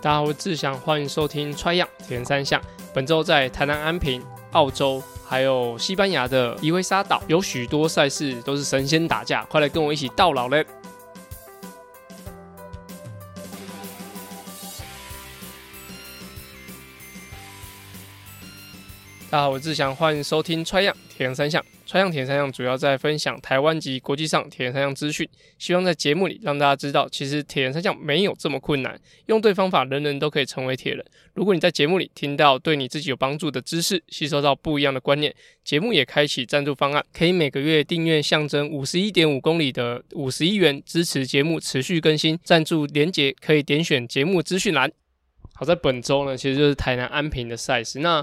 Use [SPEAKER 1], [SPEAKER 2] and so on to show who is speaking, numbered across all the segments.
[SPEAKER 1] 大家好，我是志祥，欢迎收听《穿样铁人三项》。本周在台南安平、澳洲，还有西班牙的伊维沙岛，有许多赛事都是神仙打架，快来跟我一起到老嘞！大家好，我是志祥，欢迎收听《穿样铁人三项》。穿样铁人三项主要在分享台湾及国际上铁人三项资讯，希望在节目里让大家知道，其实铁人三项没有这么困难，用对方法，人人都可以成为铁人。如果你在节目里听到对你自己有帮助的知识，吸收到不一样的观念，节目也开启赞助方案，可以每个月订阅象征五十一点五公里的五十一元，支持节目持续更新。赞助连结可以点选节目资讯栏。好，在本周呢，其实就是台南安平的赛事。那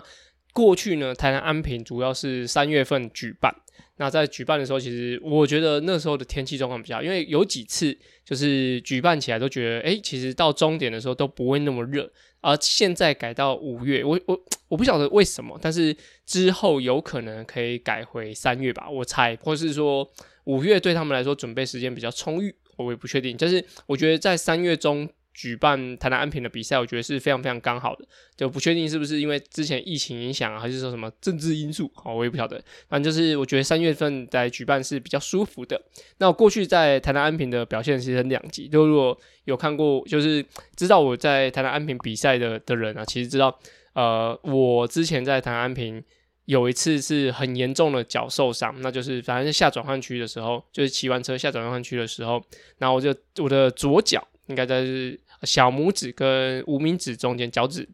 [SPEAKER 1] 过去呢，台南安平主要是三月份举办。那在举办的时候，其实我觉得那时候的天气状况比较，因为有几次就是举办起来都觉得，哎、其实到终点的时候都不会那么热。而现在改到五月，我我我不晓得为什么，但是之后有可能可以改回三月吧，我猜，或是说五月对他们来说准备时间比较充裕，我也不确定。但是我觉得在三月中。举办台南安平的比赛，我觉得是非常非常刚好的，就不确定是不是因为之前疫情影响啊，还是说什么政治因素，好，我也不晓得。反正就是我觉得三月份来举办是比较舒服的。那我过去在台南安平的表现其实很两极，就如果有看过，就是知道我在台南安平比赛的的人啊，其实知道，呃，我之前在台南安平有一次是很严重的脚受伤，那就是反正是下转换区的时候，就是骑完车下转换区的时候，然后我就我的左脚应该在是。小拇指跟无名指中间脚趾，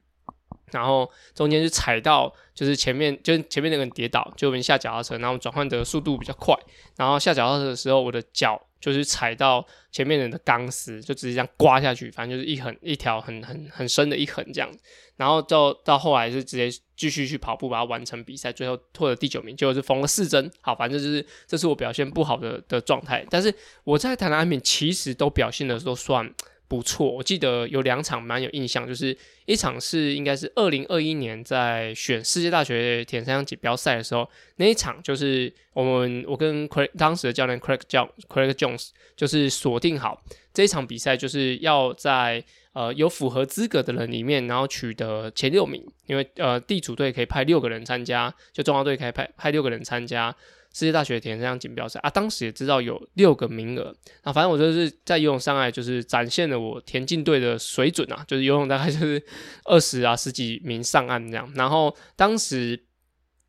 [SPEAKER 1] 然后中间是踩到，就是前面就是前面那个人跌倒，就我们下脚踏车，然后转换的速度比较快，然后下脚踏车的时候，我的脚就是踩到前面人的钢丝，就直接这样刮下去，反正就是一横一条很很很深的一横这样，然后到到后来是直接继续去跑步把它完成比赛，最后获得第九名，结果是缝了四针，好，反正就是这是我表现不好的的状态，但是我在台南安平其实都表现的都算。不错，我记得有两场蛮有印象，就是一场是应该是二零二一年在选世界大学田三项锦标赛的时候，那一场就是我们我跟 Craig 当时的教练 Craig John Craig Jones 就是锁定好这一场比赛，就是要在呃有符合资格的人里面，然后取得前六名，因为呃地主队可以派六个人参加，就中华队可以派派六个人参加。世界大学田径锦标赛啊，当时也知道有六个名额啊，反正我就是在游泳上来就是展现了我田径队的水准啊，就是游泳大概就是二十啊十几名上岸这样。然后当时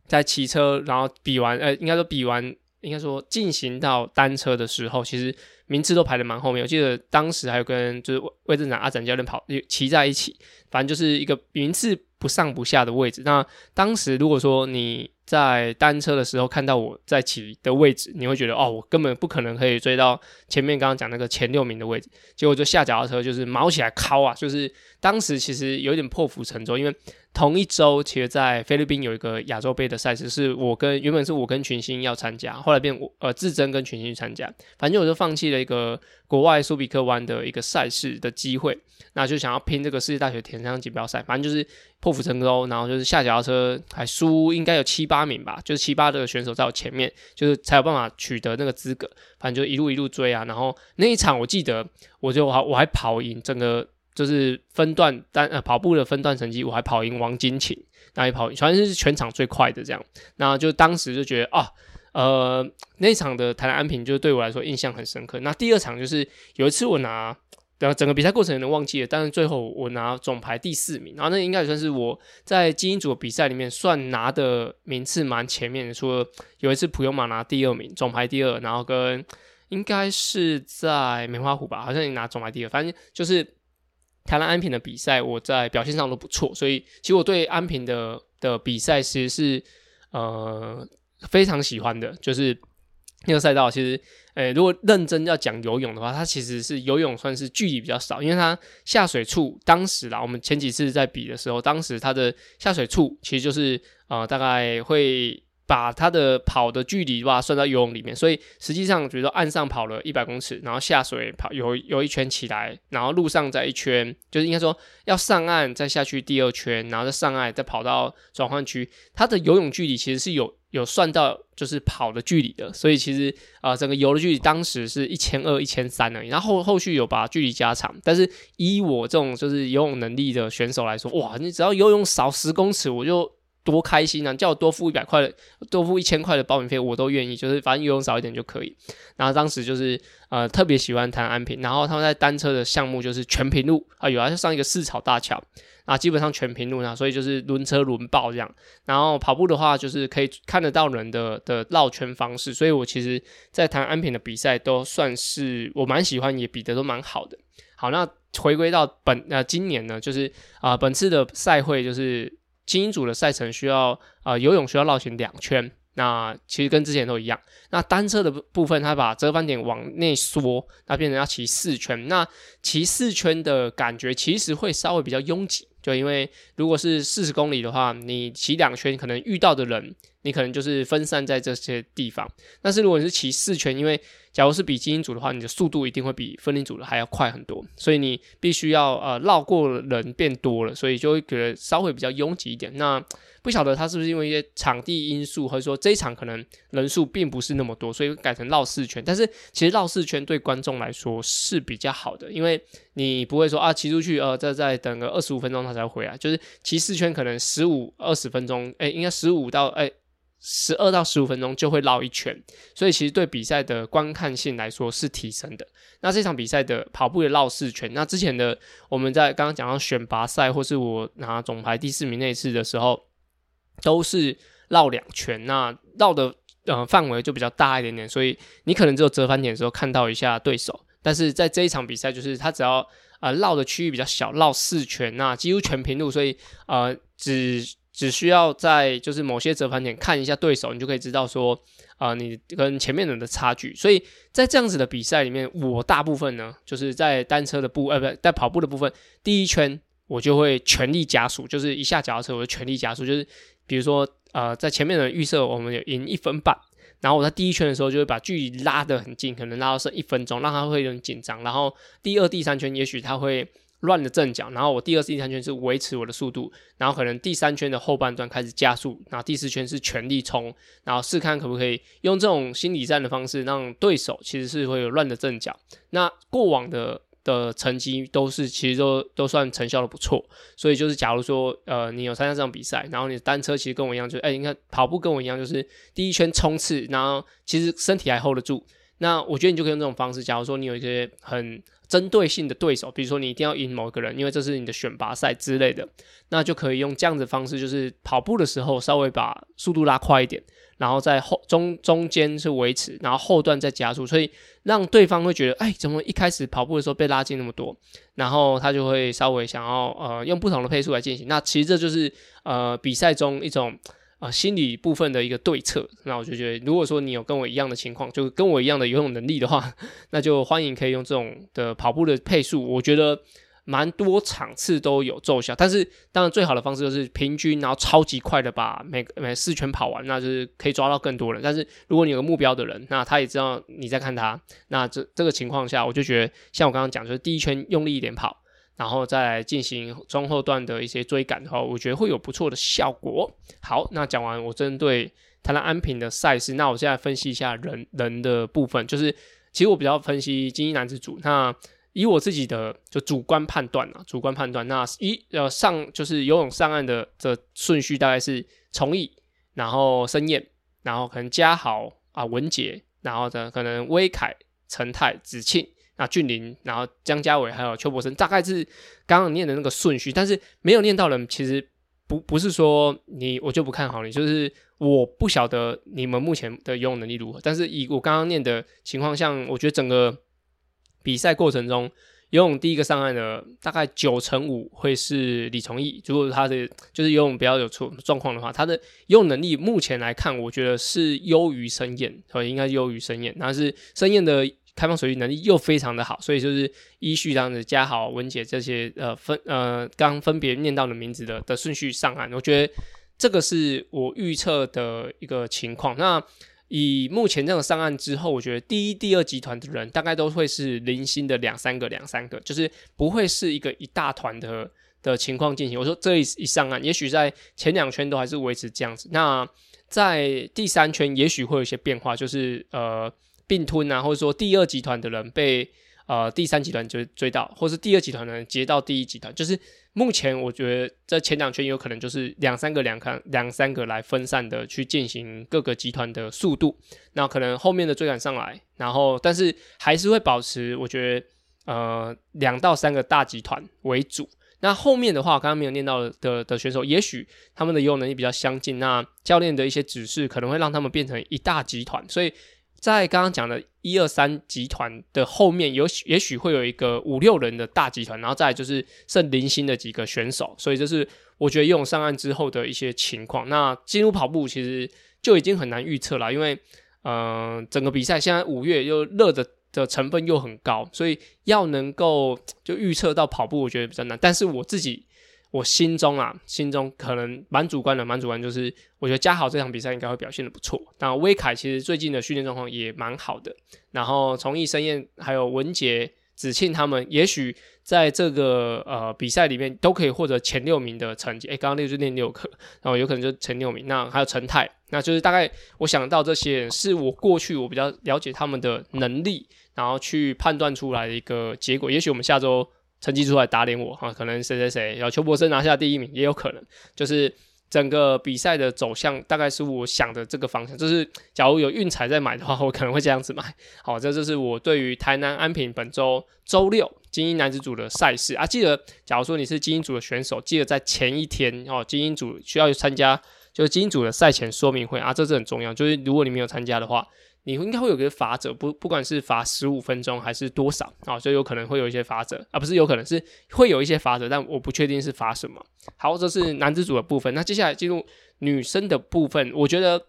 [SPEAKER 1] 在骑车，然后比完呃，应该说比完，应该说进行到单车的时候，其实名次都排得蛮后面。我记得当时还有跟就是魏镇长阿展教练跑骑在一起，反正就是一个名次不上不下的位置。那当时如果说你在单车的时候看到我在骑的位置，你会觉得哦，我根本不可能可以追到前面刚刚讲那个前六名的位置。结果就下脚踏车就是毛起来尻啊，就是当时其实有点破釜沉舟，因为同一周其实在菲律宾有一个亚洲杯的赛事，是我跟原本是我跟群星要参加，后来变我呃志珍跟群星去参加，反正我就放弃了一个国外苏比克湾的一个赛事的机会，那就想要拼这个世界大学田径锦标赛，反正就是破釜沉舟，然后就是下脚踏车还输，应该有七八。名吧，就是七八的选手在我前面，就是才有办法取得那个资格。反正就一路一路追啊，然后那一场我记得，我就还我还跑赢整个就是分段单呃跑步的分段成绩，我还跑赢王金琴，那一跑，反正是全场最快的这样。那就当时就觉得啊，呃，那场的台南安平就对我来说印象很深刻。那第二场就是有一次我拿。然后整个比赛过程有点忘记了，但是最后我拿总排第四名，然后那应该也算是我在精英组比赛里面算拿的名次蛮前面的。除了有一次普悠玛拿第二名，总排第二，然后跟应该是在梅花湖吧，好像也拿总排第二。反正就是台南安平的比赛，我在表现上都不错，所以其实我对安平的的比赛其实是呃非常喜欢的，就是。那个赛道其实，诶、如果认真要讲游泳的话，它其实是游泳算是距离比较少，因为它下水处当时啦，我们前几次在比的时候，当时它的下水处其实就是呃大概会把它的跑的距离吧算到游泳里面，所以实际上比如说岸上跑了一百公尺，然后下水跑游游一圈起来，然后路上再一圈，就是应该说要上岸再下去第二圈，然后再上岸再跑到转换区，它的游泳距离其实是有有算到就是跑的距离的，所以其实啊、整个游的距离当时是一千二一千三而已，然后后后续有把距离加长，但是以我这种就是游泳能力的选手来说，哇，你只要游泳少十公尺我就。多开心啊！叫我多付一百块，多付一千块的报名费，我都愿意。就是反正游泳少一点就可以。然后当时就是呃特别喜欢台南安平，然后他们在单车的项目就是全平路啊，有啊就，上一个四草大桥啊，基本上全平路呢，所以就是轮车轮爆这样。然后跑步的话，就是可以看得到人的的绕圈方式，所以我其实在台南安平的比赛都算是我蛮喜欢，也比得都蛮好的。好，那回归到本呃今年呢，就是啊、本次的赛会就是。精英组的赛程需要啊、游泳需要绕行两圈，那其实跟之前都一样。那单车的部分，它把折返点往内缩，那变成要骑四圈。那骑四圈的感觉其实会稍微比较拥挤，就因为如果是四十公里的话，你骑两圈可能遇到的人，你可能就是分散在这些地方。但是如果你是骑四圈，因为假如是比精英组的话，你的速度一定会比分龄组的还要快很多，所以你必须要呃绕过人变多了，所以就会觉得稍微比较拥挤一点。那不晓得他是不是因为一些场地因素，或者说这一场可能人数并不是那么多，所以改成绕四圈。但是其实绕四圈对观众来说是比较好的，因为你不会说啊骑出去呃再再等个二十五分钟他才回来，就是骑四圈可能十五二十分钟，哎、应该十五到哎。十二到十五分钟就会绕一圈，所以其实对比赛的观看性来说是提升的。那这场比赛的跑步的绕四圈，那之前的我们在刚刚讲到选拔赛或是我拿总排第四名那次的时候，都是绕两圈，那绕的呃范围就比较大一点点，所以你可能只有折返点的时候看到一下对手，但是在这一场比赛就是他只要呃绕的区域比较小，绕四圈，那几乎全平路，所以呃只。只需要在就是某些折返点看一下对手，你就可以知道说，啊、你跟前面人的差距。所以在这样子的比赛里面，我大部分呢，就是在单车的部，呃，不，在跑步的部分，第一圈我就会全力加速，就是一下脚踏车我就全力加速，就是比如说，呃，在前面的预设我们有赢一分半，然后我在第一圈的时候就会把距离拉得很近，可能拉到剩一分钟，让他会有点紧张。然后第二、第三圈也许他会。乱了阵脚，然后我第二次、第三圈是维持我的速度，然后可能第三圈的后半段开始加速，然后第四圈是全力冲，然后试看可不可以用这种心理战的方式让对手其实是会有乱的阵脚。那过往的的成绩都是其实都都算成效的不错，所以就是假如说呃你有参加这场比赛，然后你的单车其实跟我一样，就哎你看跑步跟我一样，就是第一圈冲刺，然后其实身体还 hold 得住。那我觉得你就可以用这种方式，假如说你有一些很针对性的对手，比如说你一定要赢某个人，因为这是你的选拔赛之类的，那就可以用这样子的方式，就是跑步的时候稍微把速度拉快一点，然后在后中中间是维持，然后后段再加速，所以让对方会觉得，哎，怎么一开始跑步的时候被拉近那么多，然后他就会稍微想要呃用不同的配速来进行。那其实这就是呃比赛中一种。啊，心理部分的一个对策，那我就觉得，如果说你有跟我一样的情况，就跟我一样的游泳能力的话，那就欢迎可以用这种的跑步的配速，我觉得蛮多场次都有奏效。但是当然最好的方式就是平均，然后超级快的把每每四圈跑完，那就是可以抓到更多人。但是如果你有个目标的人，那他也知道你在看他，那这这个情况下，我就觉得像我刚刚讲，就是第一圈用力一点跑。然后再来进行中后段的一些追赶的话，我觉得会有不错的效果。好，那讲完我针对台南安平的赛事，那我现在分析一下人人的部分，就是其实我比较分析精英男子组。那以我自己的就主观判断啊，主观判断，那一呃上就是游泳上岸的的顺序大概是崇义，然后申燕，然后可能嘉豪啊文杰，然后呢可能威凯、陈泰、子庆。那俊霖，然后江家伟，还有邱博生，大概是刚刚念的那个顺序，但是没有念到人，其实不不是说你我就不看好你，就是我不晓得你们目前的游泳能力如何。但是以我刚刚念的情况，像我觉得整个比赛过程中，游泳第一个上岸的大概九成五会是李崇义，如果他的就是游泳比较有出状况的话，他的游泳能力目前来看，我觉得是优于申燕，所以应该优于申燕，但是申燕的。开放水域能力又非常的好，所以就是依序这样子，加好、文杰这些呃分呃刚分别念到的名字的的顺序上岸，我觉得这个是我预测的一个情况。那以目前这种上岸之后，我觉得第一、第二集团的人大概都会是零星的两三个、两三个，就是不会是一个一大团的的情况进行。我说这一一上岸，也许在前两圈都还是维持这样子。那在第三圈，也许会有一些变化，就是呃并吞啊，或者说第二集团的人被呃第三集团追追到，或是第二集团的人接到第一集团。就是目前我觉得这前两圈有可能就是两三个两看两三个来分散的去进行各个集团的速度，那可能后面的追赶上来，然后但是还是会保持我觉得呃两到三个大集团为主。那后面的话，刚刚没有念到的的，的选手，也许他们的游泳能力比较相近，那教练的一些指示可能会让他们变成一大集团，所以在刚刚讲的一二三集团的后面，有也许会有一个五六人的大集团，然后再就是剩零星的几个选手，所以这是我觉得游泳上岸之后的一些情况。那进入跑步其实就已经很难预测了，因为嗯、整个比赛现在五月又热的。的成分又很高，所以要能够就预测到跑步，我觉得比较难。但是我自己，我心中啊，心中可能蛮主观的，蛮主观就是，我觉得嘉豪这场比赛应该会表现的不错。那威凯其实最近的训练状况也蛮好的。然后从易生燕还有文杰、子庆他们，也许在这个呃比赛里面都可以获得前六名的成绩。诶，刚刚那个就练六科，然后有可能就前六名。那还有陈泰，那就是大概我想到这些，是我过去我比较了解他们的能力。然后去判断出来的一个结果，也许我们下周成绩出来打脸我哈，可能谁谁谁，然后邱博生拿下第一名也有可能，就是整个比赛的走向大概是我想的这个方向，就是假如有运彩在买的话，我可能会这样子买。好，这就是我对于台南安平本周周六精英男子组的赛事啊，记得假如说你是精英组的选手，记得在前一天哦，精英组需要去参加就是精英组的赛前说明会啊，这是很重要，就是如果你没有参加的话。你应该会有个罚则，不不管是罚十五分钟还是多少啊，所以有可能会有一些罚则啊，不是有可能是会有一些罚则，但我不确定是罚什么。好，这是男子组的部分，那接下来进入女生的部分，我觉得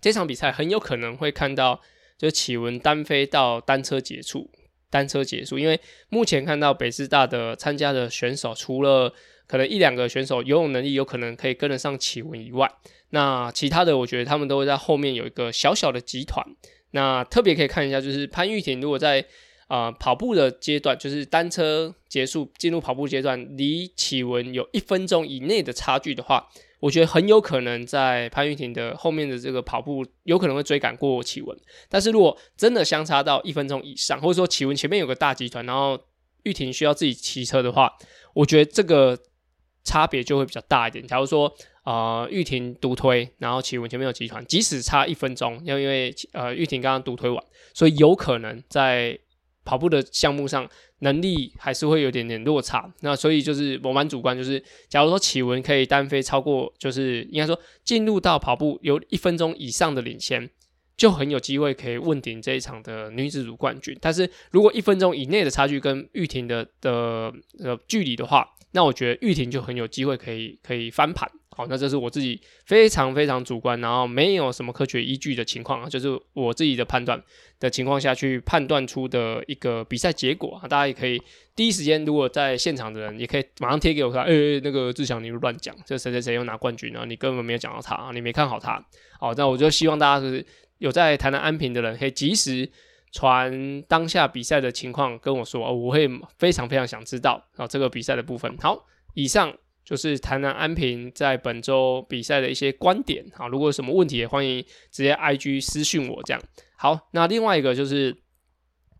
[SPEAKER 1] 这场比赛很有可能会看到，就是启文单飞到单车结束，单车结束，因为目前看到北师大的参加的选手，除了可能一两个选手游泳能力有可能可以跟得上启文以外。那其他的，我觉得他们都会在后面有一个小小的集团。那特别可以看一下，就是潘玉婷如果在啊、跑步的阶段，就是单车结束进入跑步阶段，离启文有一分钟以内的差距的话，我觉得很有可能在潘玉婷的后面的这个跑步有可能会追赶过启文。但是如果真的相差到一分钟以上，或者说启文前面有个大集团，然后玉婷需要自己骑车的话，我觉得这个差别就会比较大一点。假如说。呃，玉婷独推，然后启文前面有集团，即使差一分钟，因为因为呃玉婷刚刚独推完，所以有可能在跑步的项目上能力还是会有点点落差。那所以就是我蛮主观，就是假如说启文可以单飞超过，就是应该说进入到跑步有一分钟以上的领先，就很有机会可以问鼎这一场的女子组冠军。但是如果一分钟以内的差距跟玉婷的的呃距离的话，那我觉得玉婷就很有机会可以可以翻盘。好，那这是我自己非常非常主观，然后没有什么科学依据的情况啊，就是我自己的判断的情况下去判断出的一个比赛结果啊。大家也可以第一时间，如果在现场的人也可以马上贴给我看，哎、那个志祥你乱讲，这谁谁谁又拿冠军啊？你根本没有讲到他啊，你没看好他。好，那我就希望大家是有在台南安平的人，可以及时传当下比赛的情况跟我说，哦，我会非常非常想知道啊这个比赛的部分。好，以上。就是台南安平在本周比赛的一些观点啊，如果有什么问题也欢迎直接 IG 私讯我这样。好，那另外一个就是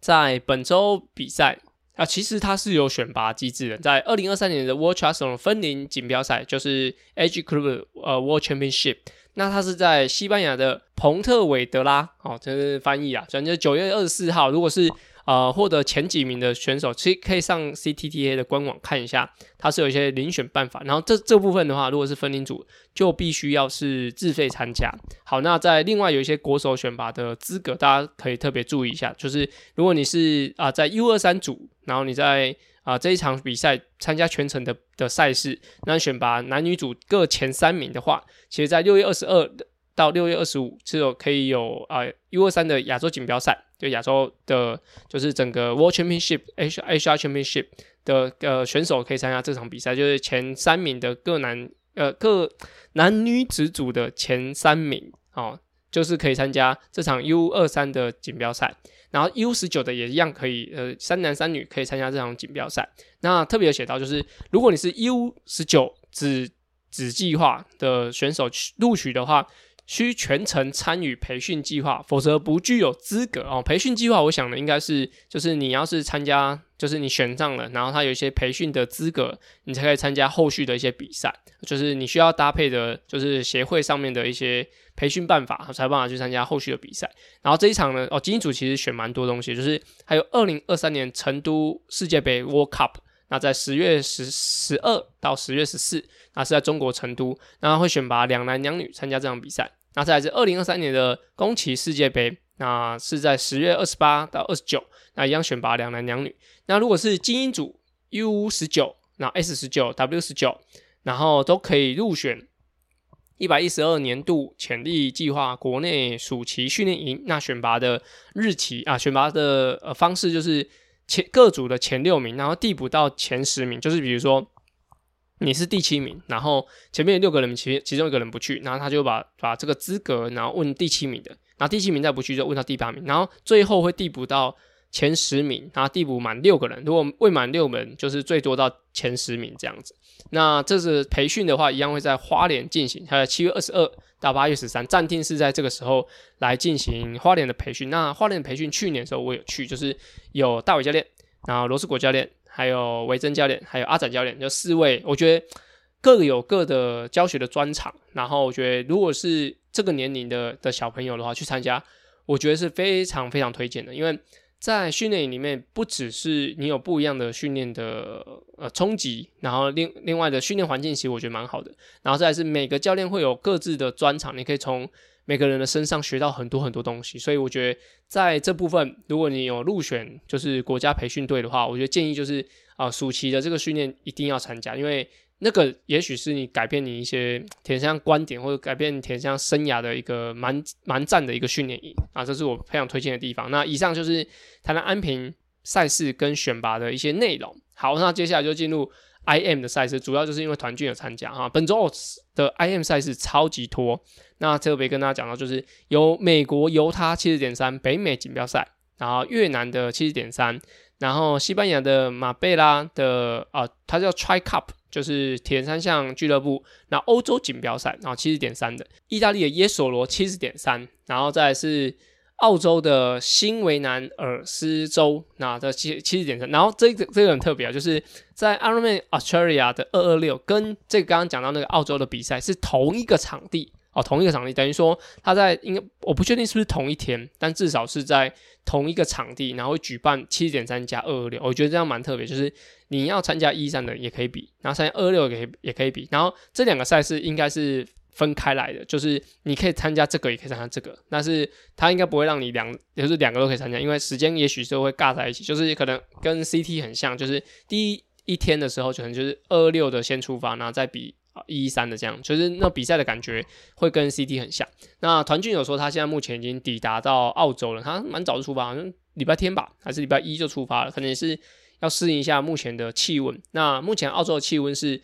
[SPEAKER 1] 在本周比赛啊，其实它是有选拔机制的，在二零二三年的 World Triathlon 分龄锦标赛，就是 Age Club 呃 World Championship，那它是在西班牙的蓬特韦德拉，哦，这是翻译啊，反正就九月二十四号，如果是。呃，获得前几名的选手，其实可以上 CTTA 的官网看一下，它是有一些遴选办法。然后这这部分的话，如果是分龄组，就必须要是自费参加。好，那在另外有一些国手选拔的资格，大家可以特别注意一下，就是如果你是啊、在 U 二三组，然后你在啊、这一场比赛参加全程的的赛事，那选拔男女组各前三名的话，其实在六月二十二到六月二十五，是有可以有啊、U 二三的亚洲锦标赛。就亚洲的，就是整个 World Championship H H R Championship 的呃选手可以参加这场比赛，就是前三名的各男呃各男女子组的前三名哦，就是可以参加这场 U 二三的锦标赛。然后 U 十九的也一样可以，呃，三男三女可以参加这场锦标赛。那特别写到，就是如果你是 U 十九子子计划的选手录取的话，需全程参与培训计划，否则不具有资格哦。培训计划，我想的应该是，就是你要是参加，就是你选上了，然后他有一些培训的资格，你才可以参加后续的一些比赛。就是你需要搭配的，就是协会上面的一些培训办法，才有办法去参加后续的比赛。然后这一场呢，哦，精英组其实选蛮多东西，就是还有二零二三年成都世界杯 World Cup，那在十月十十二到十月十四，那是在中国成都，然后会选拔两男两女参加这场比赛。那再来是二零二三年的宫崎世界杯，那是在十月二十八到二十九，那一样选拔两男两女。那如果是精英组 U 十九，那 S 十九、W 十九，然后都可以入选一百一十二年度潜力计划国内暑期训练营。那选拔的日期啊，选拔的呃方式就是前各组的前六名，然后递补到前十名，就是比如说。你是第七名，然后前面六个人其其中一个人不去，然后他就把把这个资格，然后问第七名的，然后第七名再不去就问到第八名，然后最后会递补到前十名，然后递补满六个人，如果未满六门就是最多到前十名这样子。那这次培训的话，一样会在花莲进行，还有七月二十二到八月十三，暂定是在这个时候来进行花莲的培训。那花莲的培训去年的时候我有去，就是有大伟教练，然后罗斯国教练。还有维珍教练，还有阿展教练，就四位，我觉得各有各的教学的专长。然后我觉得，如果是这个年龄的的小朋友的话，去参加，我觉得是非常非常推荐的。因为在训练营里面，不只是你有不一样的训练的呃冲击，然后另另外的训练环境其实我觉得蛮好的。然后再是每个教练会有各自的专长，你可以从。每个人的身上学到很多很多东西，所以我觉得在这部分，如果你有入选就是国家培训队的话，我觉得建议就是啊、暑期的这个训练一定要参加，因为那个也许是你改变你一些铁三项观点或者改变铁三项生涯的一个蛮蛮赞的一个训练营啊，这是我非常推荐的地方。那以上就是台南安平赛事跟选拔的一些内容。好，那接下来就进入。IM 的赛事主要就是因为团俊有参加哈，本周的 IM 赛事超级多。那特别跟大家讲到，就是有美国犹他七十点三北美锦标赛，然后越南的七十点三，然后西班牙的马贝拉的啊，它叫 Tri Cup，就是铁人三项俱乐部。那欧洲锦标赛，然后七十点三的，意大利的耶索罗七十点三，然后再是。澳洲的新维南尔斯州，那这七七十点三，然后这个这个很特别啊，就是在 Ironman Australia 的二二六，跟这个刚刚讲到那个澳洲的比赛是同一个场地哦，同一个场地，等于说他在应该我不确定是不是同一天，但至少是在同一个场地，然后举办七十点三加二二六，我觉得这样蛮特别，就是你要参加一三的也可以比，然后参加二二六也也可以比，然后这两个赛事应该是。分开来的，就是你可以参加这个，也可以参加这个，但是他应该不会让你两，就是两个都可以参加，因为时间也许是会尬在一起，就是可能跟 CT 很像，就是第一一天的时候，可能就是二六的先出发，然后再比一一三的这样，就是那比赛的感觉会跟 CT 很像。那团俊有说他现在目前已经抵达到澳洲了，他蛮早就出发，好像礼拜天吧，还是礼拜一就出发了，可能也是要适应一下目前的气温。那目前澳洲的气温是。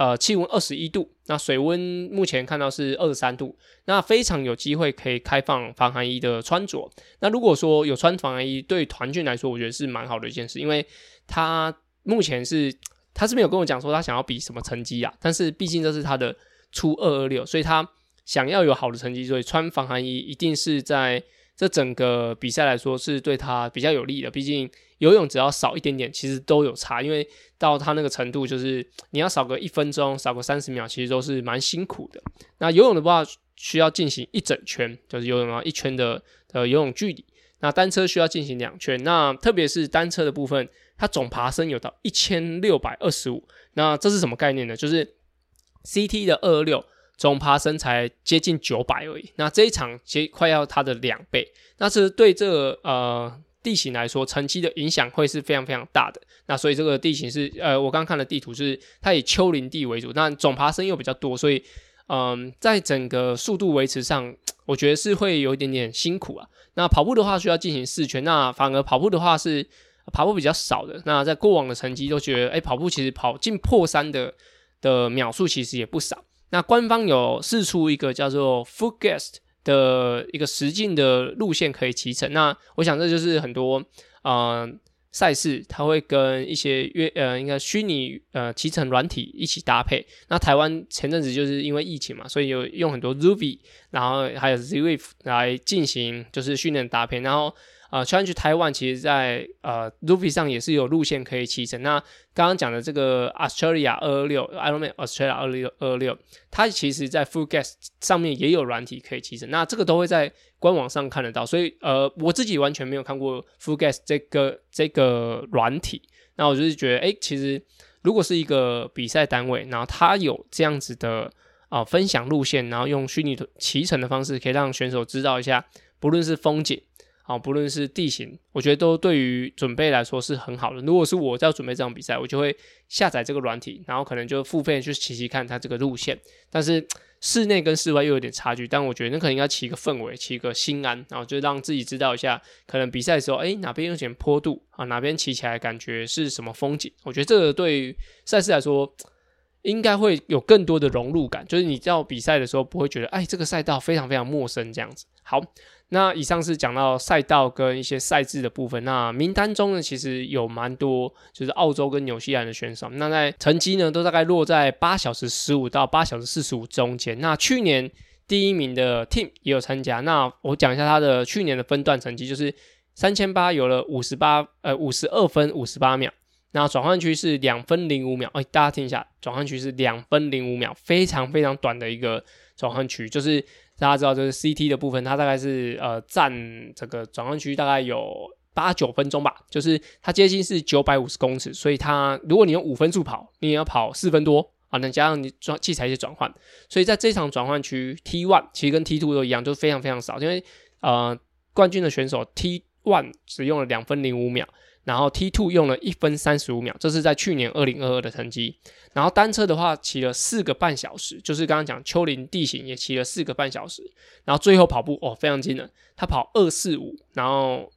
[SPEAKER 1] 呃，气温二十一度，那水温目前看到是二十三度，那非常有机会可以开放防寒衣的穿着。那如果说有穿防寒衣，对团俊来说，我觉得是蛮好的一件事，因为他目前是他是没有跟我讲说他想要比什么成绩啊，但是毕竟这是他的初二二六，所以他想要有好的成绩，所以穿防寒衣一定是在这整个比赛来说是对他比较有利的，毕竟。游泳只要少一点点，其实都有差，因为到他那个程度，就是你要少个一分钟，少个三十秒，其实都是蛮辛苦的。那游泳的话，需要进行一整圈，就是游泳啊一圈的呃游泳距离。那单车需要进行两圈，那特别是单车的部分，它总爬升有到一千六百二十五。那这是什么概念呢？就是 CT 的二二六总爬升才接近九百而已。那这一场其实快要它的两倍。那是对这个呃。地形来说，成绩的影响会是非常非常大的。那所以这个地形是，呃，我刚看的地图是它以丘陵地为主，但总爬升又比较多，所以，嗯，在整个速度维持上，我觉得是会有一点点辛苦啊。那跑步的话需要进行四圈，那反而跑步的话是跑步比较少的。那在过往的成绩都觉得，哎，跑步其实跑进破三的的秒数其实也不少。那官方有试出一个叫做 Foodgast 的一个实境的路线可以骑乘。那我想这就是很多呃赛事，它会跟一些约呃应该虚拟呃骑乘软体一起搭配。那台湾前阵子就是因为疫情嘛，所以有用很多 Rouvy，然后还有 Zwift 来进行就是训练搭配，然后。呃，Challenge Taiwan 其实在呃 Rouvy 上也是有路线可以骑乘。那刚刚讲的这个 Australia 二二六 Ironman Australia 二六二六，它其实在 Foodgast 上面也有软体可以骑乘。那这个都会在官网上看得到。所以呃，我自己完全没有看过 Foodgast 这个这个软体。那我就是觉得，诶，其实如果是一个比赛单位，然后它有这样子的啊、分享路线，然后用虚拟骑乘的方式，可以让选手知道一下，不论是风景。啊，不论是地形，我觉得都对于准备来说是很好的。如果是我在准备这场比赛，我就会下载这个软体，然后可能就付费去骑骑看它这个路线。但是室内跟室外又有点差距，但我觉得那可能应该骑一个氛围，骑一个心安，然后就让自己知道一下，可能比赛的时候，哎，哪边有点坡度啊，哪边骑起来感觉是什么风景。我觉得这个对于赛事来说，应该会有更多的融入感，就是你到比赛的时候不会觉得，哎，这个赛道非常非常陌生这样子。好。那以上是讲到赛道跟一些赛制的部分。那名单中呢，其实有蛮多就是澳洲跟纽西兰的选手。那在成绩呢，都大概落在八小时十五到八小时四十五中间。那去年第一名的 Tim 也有参加。那我讲一下他的去年的分段成绩，就是三千八有了五十八呃五十二分五十八秒。那转换区是两分零五秒。哎，大家听一下，转换区是两分零五秒，非常非常短的一个转换区，就是。大家知道，就是 CT 的部分，它大概是呃占这个转换区大概有八九分钟吧，就是它接近是九百五十公尺，所以它如果你用五分速跑，你也要跑四分多啊，能加上你转器材一些转换，所以在这场转换区 T one 其实跟 T two 都一样，就非常非常少，因为呃冠军的选手 T one 只用了两分零五秒。然后 T two 用了一分三十五秒，这是在去年二零二二的成绩。然后单车的话骑了四个半小时，就是刚刚讲丘陵地形也骑了四个半小时。然后最后跑步哦，非常惊人，他跑二四五，然后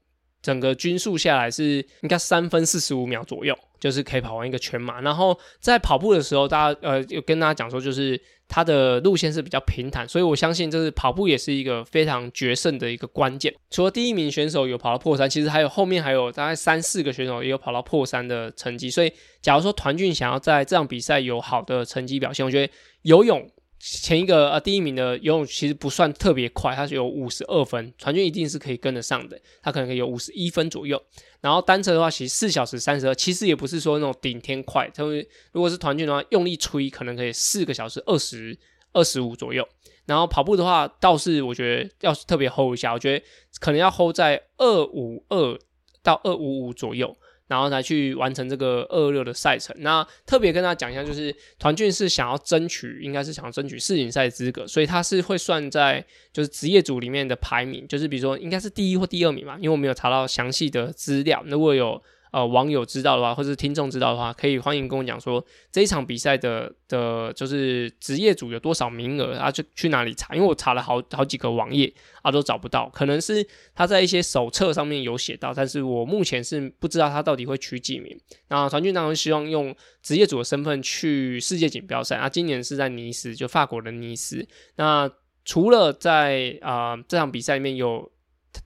[SPEAKER 1] 整个均速下来是应该三分四十五秒左右，就是可以跑完一个全马。然后在跑步的时候，大家呃有跟大家讲说，就是。它的路线是比较平坦，所以我相信这是跑步也是一个非常决胜的一个关键。除了第一名选手有跑到破三，其实还有后面还有大概三四个选手也有跑到破三的成绩。所以，假如说团俊想要在这场比赛有好的成绩表现，我觉得游泳。前一个呃第一名的游泳其实不算特别快，他是有五十二分，团军一定是可以跟得上的，他可能有五十一分左右。然后单车的话，其实四小时三十二，其实也不是说那种顶天快，他会如果是团军的话，用力吹可能可以四个小时二十二十五左右。然后跑步的话，倒是我觉得要是特别 hold 一下，我觉得可能要 hold 在二五二到二五五左右。然后才去完成这个二二六的赛程。那特别跟大家讲一下，就是团俊是想要争取，应该是想要争取世锦赛资格，所以他是会算在就是职业组里面的排名，就是比如说应该是第一或第二名嘛，因为我没有查到详细的资料。如果有。呃，网友知道的话，或是听众知道的话，可以欢迎跟我讲说这一场比赛的的，就是职业组有多少名额啊？就去哪里查？因为我查了好好几个网页啊，都找不到。可能是他在一些手册上面有写到，但是我目前是不知道他到底会取几名。那团军当然希望用职业组的身份去世界锦标赛啊，今年是在尼斯，就法国的尼斯。那除了在啊、这场比赛里面有。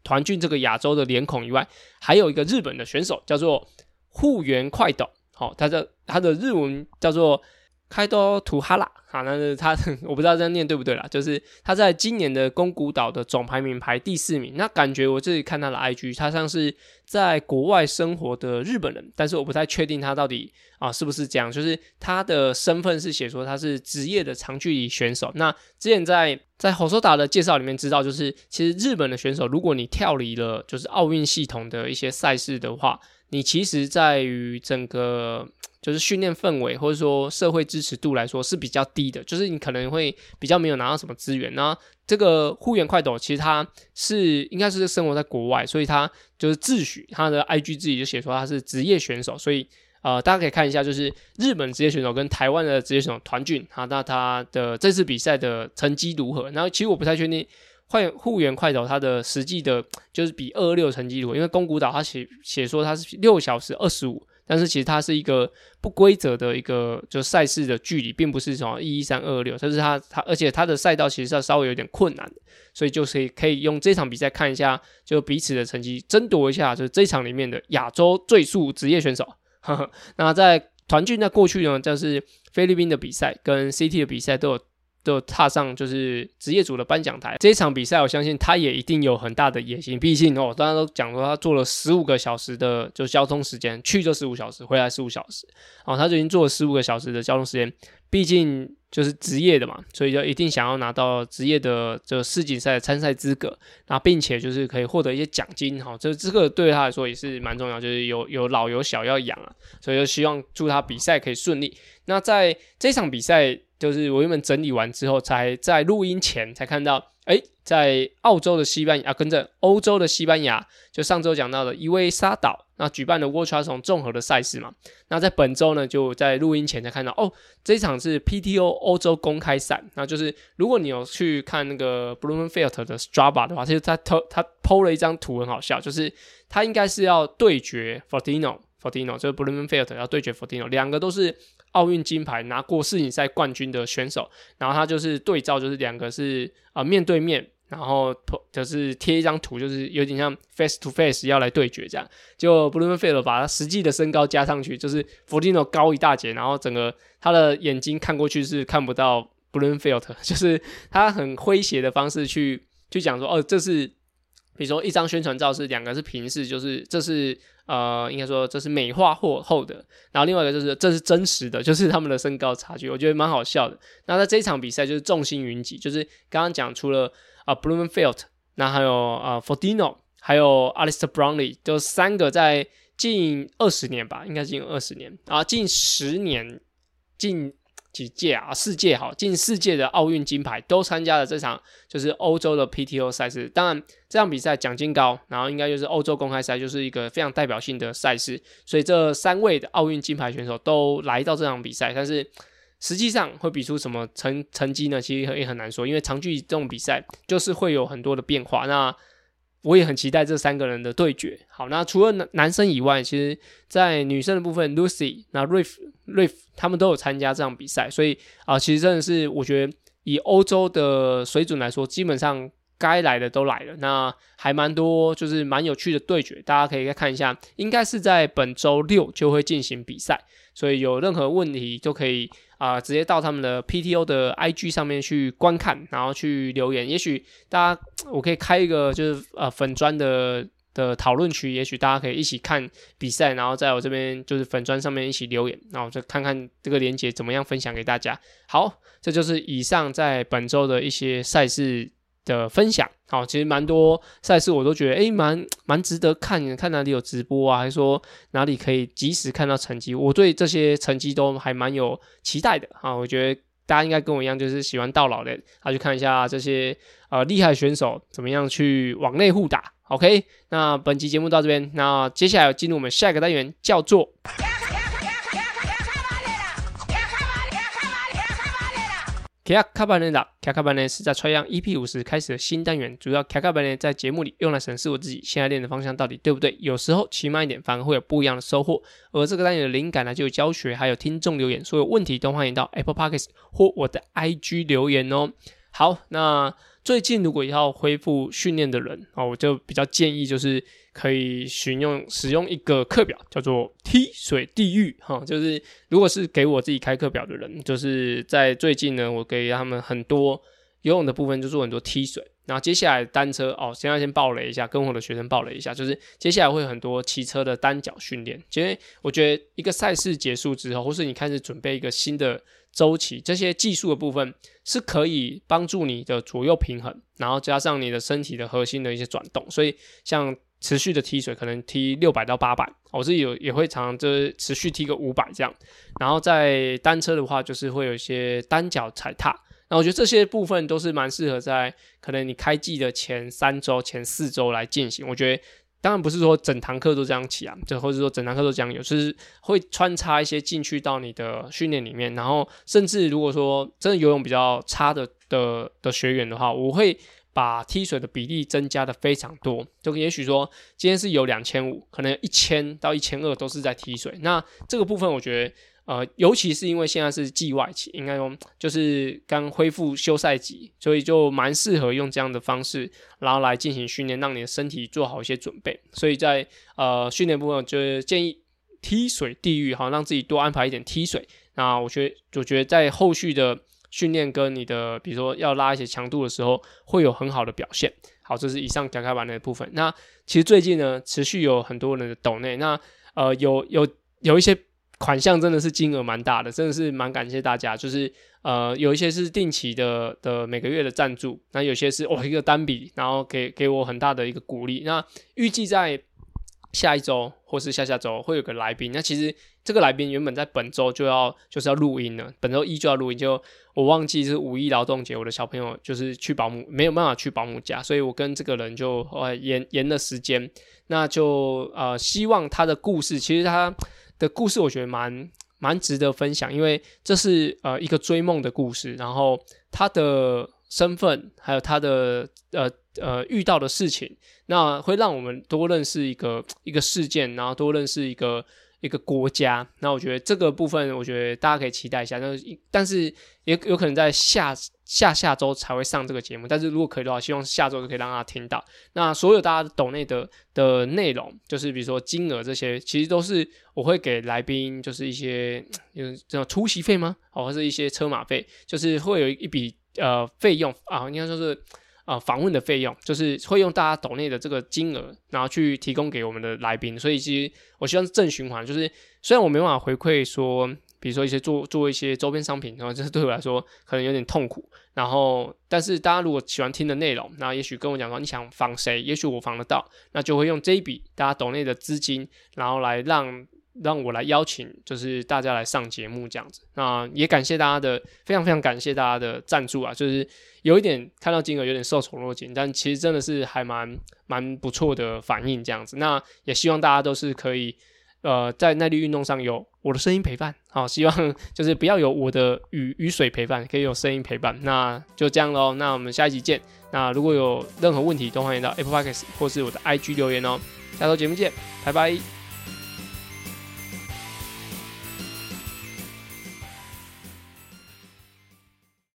[SPEAKER 1] 团聚这个亚洲的脸孔以外，还有一个日本的选手叫做户原快斗，好、他的他的日文叫做开多图哈拉，好，那是他 我不知道这样念对不对啦，就是他在今年的宫古岛的总排名排第四名，那感觉我自己看他的 IG，他像是在国外生活的日本人，但是我不太确定他到底啊是不是这样，就是他的身份是写说他是职业的长距离选手，那之前在。在吼索达的介绍里面知道，就是其实日本的选手，如果你跳离了就是奥运系统的一些赛事的话，你其实在于整个就是训练氛围或者说社会支持度来说是比较低的，就是你可能会比较没有拿到什么资源。那这个户原快斗其实他是应该是生活在国外，所以他就是自诩他的 IG 自己就写说他是职业选手，所以。呃，大家可以看一下，就是日本职业选手跟台湾的职业选手团俊，哈，那他的这次比赛的成绩如何？然后其实我不太确定，换户原快斗他的实际的，就是比二二六成绩如何？因为宫古岛他写写说他是六小时二十五，但是其实它是一个不规则的一个就赛事的距离，并不是什么一一三二六，但是它它而且它的赛道其实是稍微有点困难，所以就是可以用这场比赛看一下，就彼此的成绩争夺一下，就是这场里面的亚洲最速职业选手。呵呵，那在团聚在过去呢，就是菲律宾的比赛跟 CT 的比赛都有。就踏上就是职业组的颁奖台，这一场比赛，我相信他也一定有很大的野心。毕竟哦，大家都讲说他做了十五个小时的就交通时间，去就十五小时，回来十五小时，哦，他就已经做了十五个小时的交通时间。毕竟就是职业的嘛，所以就一定想要拿到职业的这世锦赛参赛资格，那并且就是可以获得一些奖金哈，这这个对他来说也是蛮重要，就是有有老有小要养啊，所以就希望祝他比赛可以顺利。那在这场比赛。就是我原本整理完之后，才在录音前才看到，诶，在澳洲的西班牙，啊、跟着欧洲的西班牙，就上周讲到的伊威沙岛，那举办的 World Triathlon 综合的赛事嘛。那在本周呢，就在录音前才看到，哦，这场是 PTO 欧洲公开赛。那就是如果你有去看那个 Blummenfelt 的 Strava 的话，其实他他他 PO 了一张图很好笑，就是他应该是要对决 Fortino，Fortino 就是 Blummenfelt 要对决 Fortino，两个都是。奥运金牌拿过世锦赛冠军的选手，然后他就是对照，就是两个是啊、面对面，然后就是贴一张图，就是有点像 face to face 要来对决这样。就 Blummenfelt 把他实际的身高加上去，就是 Frodeno 高一大截，然后整个他的眼睛看过去是看不到 Blummenfelt，就是他很诙谐的方式去去讲说，哦，这是比如说一张宣传照是两个是平视，就是这是。呃，应该说这是美化或后的，然后另外一个就是这是真实的，就是他们的身高差距，我觉得蛮好笑的。那在这一场比赛就是众星云集，就是刚刚讲除了啊、Blummenfelt 那还有啊、呃、，Fodino，还有 Alistair Brownlee，就三个在近二十年吧，应该是近二十年啊，近十年近。几届啊？世界好，近四届的奥运金牌都参加了这场，就是欧洲的 PTO 赛事。当然，这场比赛奖金高，然后应该就是欧洲公开赛，就是一个非常代表性的赛事。所以这三位的奥运金牌选手都来到这场比赛，但是实际上会比出什么成成绩呢？其实也很难说，因为长距离这种比赛就是会有很多的变化。那我也很期待这三个人的对决。好，那除了男男生以外，其实在女生的部分，Lucy、那 Riff、Riff 他们都有参加这场比赛，所以啊、其实真的是我觉得以欧洲的水准来说，基本上该来的都来了。那还蛮多，就是蛮有趣的对决，大家可以再看一下。应该是在本周六就会进行比赛，所以有任何问题都可以。啊、直接到他们的 PTO 的 IG 上面去观看，然后去留言。也许大家，我可以开一个就是呃粉砖的的讨论区，也许大家可以一起看比赛，然后在我这边就是粉砖上面一起留言，然后就看看这个连接怎么样分享给大家。好，这就是以上在本周的一些赛事的分享，好，其实蛮多赛事我都觉得，诶，蛮蛮值得看，看哪里有直播啊，还是说哪里可以及时看到成绩，我对这些成绩都还蛮有期待的啊。我觉得大家应该跟我一样，就是喜欢到老的，他去看一下这些呃厉害选手怎么样去往内互打。OK，那本期节目到这边，那接下来进入我们下一个单元，叫做。骑亚卡巴内达，骑亚卡巴内是在 Try Young EP 五十开始的新单元，主要骑亚卡巴内在节目里用来审视我自己现在练的方向到底对不对。有时候骑慢一点反而会有不一样的收获。而这个单元的灵感呢，就有教学，还有听众留言，所有问题都欢迎到 Apple Podcasts 或我的 IG 留言哦。好，那最近如果要恢复训练的人啊，我就比较建议就是。可以选用使用一个课表，叫做踢水地狱哈，就是如果是给我自己开课表的人，就是在最近呢，我给他们很多游泳的部分，就做很多踢水，然后接下来单车哦，现在先报了一下，跟我的学生报了一下，就是接下来会很多骑车的单脚训练，因为我觉得一个赛事结束之后，或是你开始准备一个新的周期，这些技术的部分是可以帮助你的左右平衡，然后加上你的身体的核心的一些转动，所以像。持续的踢水，可能踢六百到八百，我自己有也会常常就是持续踢个五百这样。然后在单车的话，就是会有一些单脚踩踏。那我觉得这些部分都是蛮适合在可能你开季的前三周、前四周来进行。我觉得当然不是说整堂课都这样起啊，就或者说整堂课都这样有，就是会穿插一些进去到你的训练里面。然后甚至如果说真的游泳比较差的的的学员的话，我会。把踢水的比例增加的非常多，就也许说今天是有两千五，可能一千到一千二都是在踢水。那这个部分我觉得，呃，尤其是因为现在是季外期，应该用就是刚恢复休赛季，所以就蛮适合用这样的方式，然后来进行训练，让你的身体做好一些准备。所以在呃训练部分，就是建议踢水地域，好让自己多安排一点踢水。那我觉得，我觉得在后续的。训练跟你的，比如说要拉一些强度的时候，会有很好的表现。好，这是以上讲开完的部分。那其实最近呢，持续有很多人的抖内，那呃有有有一些款项真的是金额蛮大的，真的是蛮感谢大家。就是呃有一些是定期的的每个月的赞助，那有些是哦一个单笔，然后给给我很大的一个鼓励。那预计在下一周或是下下周会有个来宾。那其实这个来宾原本在本周就要就是要录音了，本周一就要录音就。我忘记是五一劳动节，我的小朋友就是去保姆，没有办法去保姆家，所以我跟这个人就呃延延了时间。那就呃希望他的故事，其实他的故事我觉得蛮蛮值得分享，因为这是呃一个追梦的故事，然后他的身份还有他的呃呃遇到的事情，那会让我们多认识一个一个事件，然后多认识一个。一个国家，那我觉得这个部分，我觉得大家可以期待一下。那但是也有可能在下下下周才会上这个节目。但是如果可以的话，希望下周就可以让大家听到。那所有大家抖内的的内容，就是比如说金额这些，其实都是我会给来宾，就是一些有这种出席费吗？哦，或是一些车马费，就是会有一笔呃费用啊，应该说是。啊，访问的费用就是会用大家抖内的这个金额，然后去提供给我们的来宾，所以其实我希望是正循环。就是虽然我没办法回馈说，比如说一些做做一些周边商品，然后这是对我来说可能有点痛苦。然后，但是大家如果喜欢听的内容，那也许跟我讲说你想访谁，也许我访得到，那就会用这一笔大家抖内的资金，然后来让。让我来邀请，就是大家来上节目这样子。那也感谢大家的，非常非常感谢大家的赞助啊！就是有一点看到金额有点受宠若惊，但其实真的是还蛮蛮不错的反应这样子。那也希望大家都是可以，呃，在耐力运动上有我的声音陪伴。好，希望就是不要有我的雨雨水陪伴，可以有声音陪伴。那就这样喽。那我们下一集见。那如果有任何问题，都欢迎到 Apple Podcast 或是我的 IG 留言哦。下周节目见，拜拜。